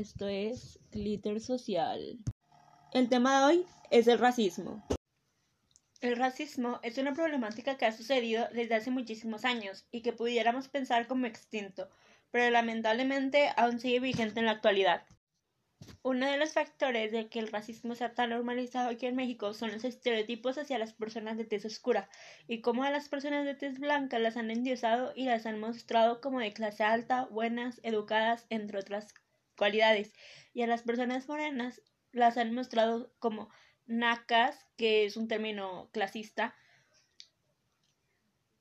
Esto es Glitter Social. El tema de hoy es el racismo. El racismo es una problemática que ha sucedido desde hace muchísimos años y que pudiéramos pensar como extinto, pero lamentablemente aún sigue vigente en la actualidad. Uno de los factores de que el racismo sea tan normalizado aquí en México son los estereotipos hacia las personas de tez oscura y cómo a las personas de tez blanca las han endiosado y las han mostrado como de clase alta, buenas, educadas, entre otras cualidades, y a las personas morenas las han mostrado como nacas, que es un término clasista,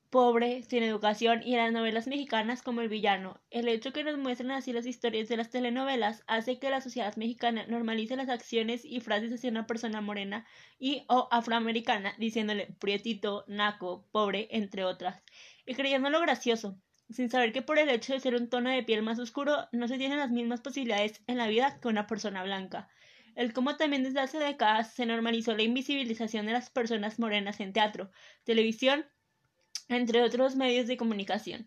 pobre, sin educación, y en las novelas mexicanas como el villano. El hecho que nos muestren así las historias de las telenovelas hace que la sociedad mexicana normalice las acciones y frases hacia una persona morena y o afroamericana, diciéndole prietito, naco, pobre, entre otras, y creyendo gracioso sin saber que por el hecho de ser un tono de piel más oscuro no se tienen las mismas posibilidades en la vida que una persona blanca. El cómo también desde hace décadas se normalizó la invisibilización de las personas morenas en teatro, televisión, entre otros medios de comunicación.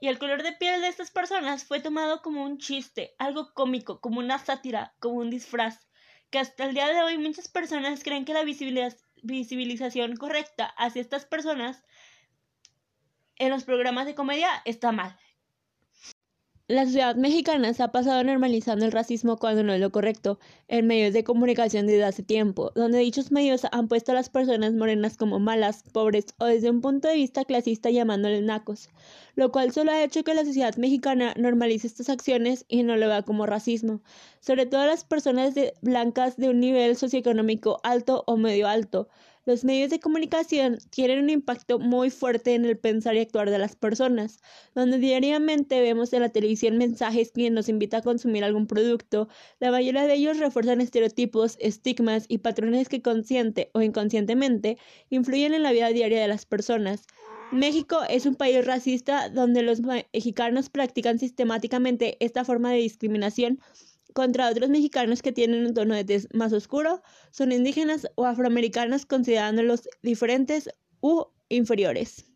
Y el color de piel de estas personas fue tomado como un chiste, algo cómico, como una sátira, como un disfraz, que hasta el día de hoy muchas personas creen que la visibilización correcta hacia estas personas en los programas de comedia está mal. La sociedad mexicana se ha pasado normalizando el racismo cuando no es lo correcto en medios de comunicación desde hace tiempo, donde dichos medios han puesto a las personas morenas como malas, pobres o desde un punto de vista clasista llamándoles nacos, lo cual solo ha hecho que la sociedad mexicana normalice estas acciones y no lo vea como racismo, sobre todo las personas blancas de un nivel socioeconómico alto o medio alto, los medios de comunicación tienen un impacto muy fuerte en el pensar y actuar de las personas, donde diariamente vemos en la televisión mensajes que nos invita a consumir algún producto. La mayoría de ellos refuerzan estereotipos, estigmas y patrones que consciente o inconscientemente influyen en la vida diaria de las personas. México es un país racista donde los mexicanos practican sistemáticamente esta forma de discriminación contra otros mexicanos que tienen un tono de tez más oscuro, son indígenas o afroamericanos considerándolos diferentes u inferiores.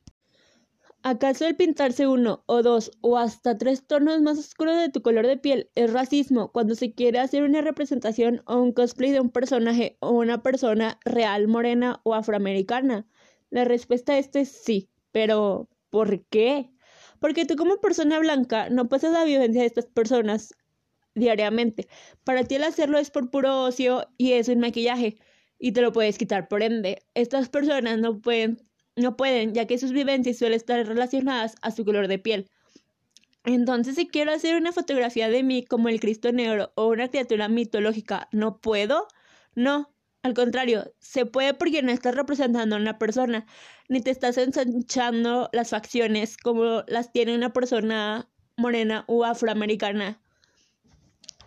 ¿Acaso el pintarse uno o dos o hasta tres tonos más oscuros de tu color de piel es racismo cuando se quiere hacer una representación o un cosplay de un personaje o una persona real morena o afroamericana? La respuesta a esto es sí, pero ¿por qué? Porque tú como persona blanca no pasas la violencia de estas personas, diariamente. Para ti el hacerlo es por puro ocio y es un maquillaje y te lo puedes quitar. Por ende, estas personas no pueden, no pueden, ya que sus vivencias suelen estar relacionadas a su color de piel. Entonces, si quiero hacer una fotografía de mí como el Cristo Negro o una criatura mitológica, ¿no puedo? No, al contrario, se puede porque no estás representando a una persona, ni te estás ensanchando las facciones como las tiene una persona morena o afroamericana.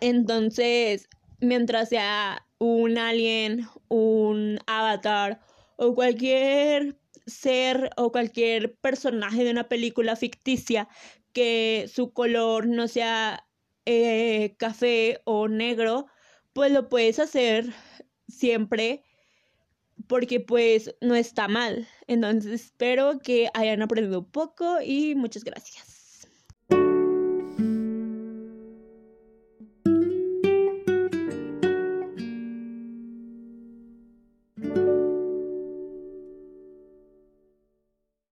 Entonces, mientras sea un alien, un avatar o cualquier ser o cualquier personaje de una película ficticia que su color no sea eh, café o negro, pues lo puedes hacer siempre porque pues no está mal. Entonces espero que hayan aprendido un poco y muchas gracias.